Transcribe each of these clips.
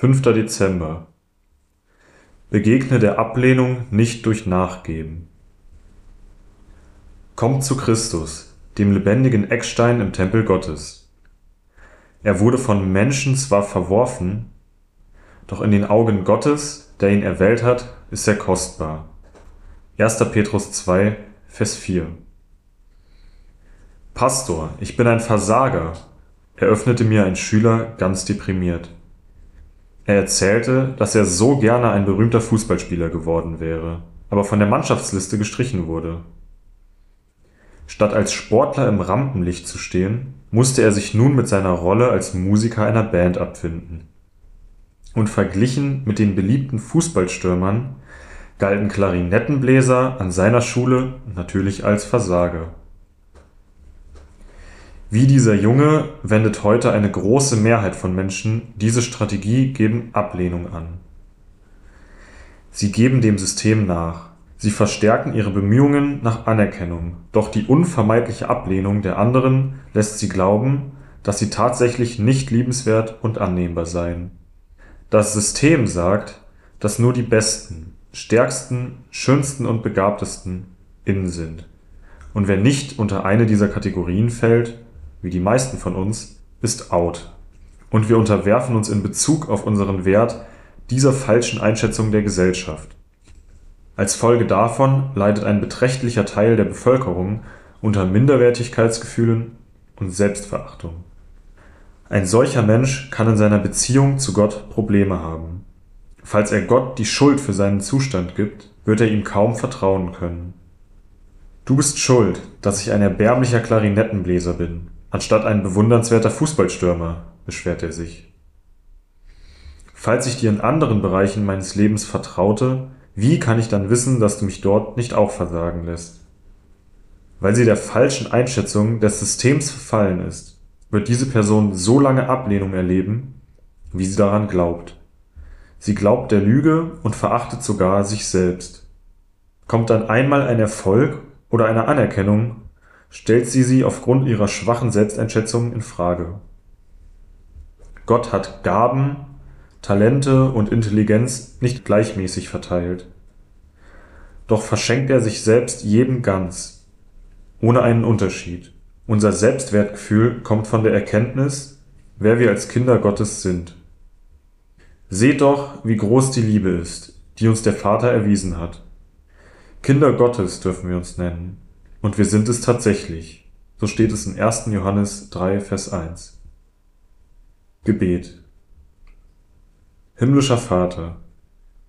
5. Dezember Begegne der Ablehnung nicht durch Nachgeben. Kommt zu Christus, dem lebendigen Eckstein im Tempel Gottes. Er wurde von Menschen zwar verworfen, doch in den Augen Gottes, der ihn erwählt hat, ist er kostbar. 1. Petrus 2, Vers 4 Pastor, ich bin ein Versager, eröffnete mir ein Schüler ganz deprimiert. Er erzählte, dass er so gerne ein berühmter Fußballspieler geworden wäre, aber von der Mannschaftsliste gestrichen wurde. Statt als Sportler im Rampenlicht zu stehen, musste er sich nun mit seiner Rolle als Musiker einer Band abfinden. Und verglichen mit den beliebten Fußballstürmern galten Klarinettenbläser an seiner Schule natürlich als Versager wie dieser Junge wendet heute eine große Mehrheit von Menschen diese Strategie gegen Ablehnung an. Sie geben dem System nach. Sie verstärken ihre Bemühungen nach Anerkennung, doch die unvermeidliche Ablehnung der anderen lässt sie glauben, dass sie tatsächlich nicht liebenswert und annehmbar seien. Das System sagt, dass nur die Besten, Stärksten, Schönsten und Begabtesten innen sind. Und wer nicht unter eine dieser Kategorien fällt, wie die meisten von uns, ist out. Und wir unterwerfen uns in Bezug auf unseren Wert dieser falschen Einschätzung der Gesellschaft. Als Folge davon leidet ein beträchtlicher Teil der Bevölkerung unter Minderwertigkeitsgefühlen und Selbstverachtung. Ein solcher Mensch kann in seiner Beziehung zu Gott Probleme haben. Falls er Gott die Schuld für seinen Zustand gibt, wird er ihm kaum vertrauen können. Du bist schuld, dass ich ein erbärmlicher Klarinettenbläser bin, anstatt ein bewundernswerter Fußballstürmer, beschwert er sich. Falls ich dir in anderen Bereichen meines Lebens vertraute, wie kann ich dann wissen, dass du mich dort nicht auch versagen lässt? Weil sie der falschen Einschätzung des Systems verfallen ist, wird diese Person so lange Ablehnung erleben, wie sie daran glaubt. Sie glaubt der Lüge und verachtet sogar sich selbst. Kommt dann einmal ein Erfolg oder eine Anerkennung, stellt sie sie aufgrund ihrer schwachen Selbsteinschätzung in Frage. Gott hat Gaben, Talente und Intelligenz nicht gleichmäßig verteilt. Doch verschenkt er sich selbst jedem ganz, ohne einen Unterschied. Unser Selbstwertgefühl kommt von der Erkenntnis, wer wir als Kinder Gottes sind. Seht doch, wie groß die Liebe ist, die uns der Vater erwiesen hat. Kinder Gottes dürfen wir uns nennen. Und wir sind es tatsächlich. So steht es in 1. Johannes 3, Vers 1. Gebet. Himmlischer Vater,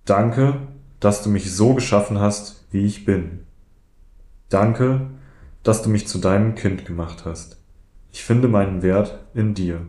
danke, dass du mich so geschaffen hast, wie ich bin. Danke, dass du mich zu deinem Kind gemacht hast. Ich finde meinen Wert in dir.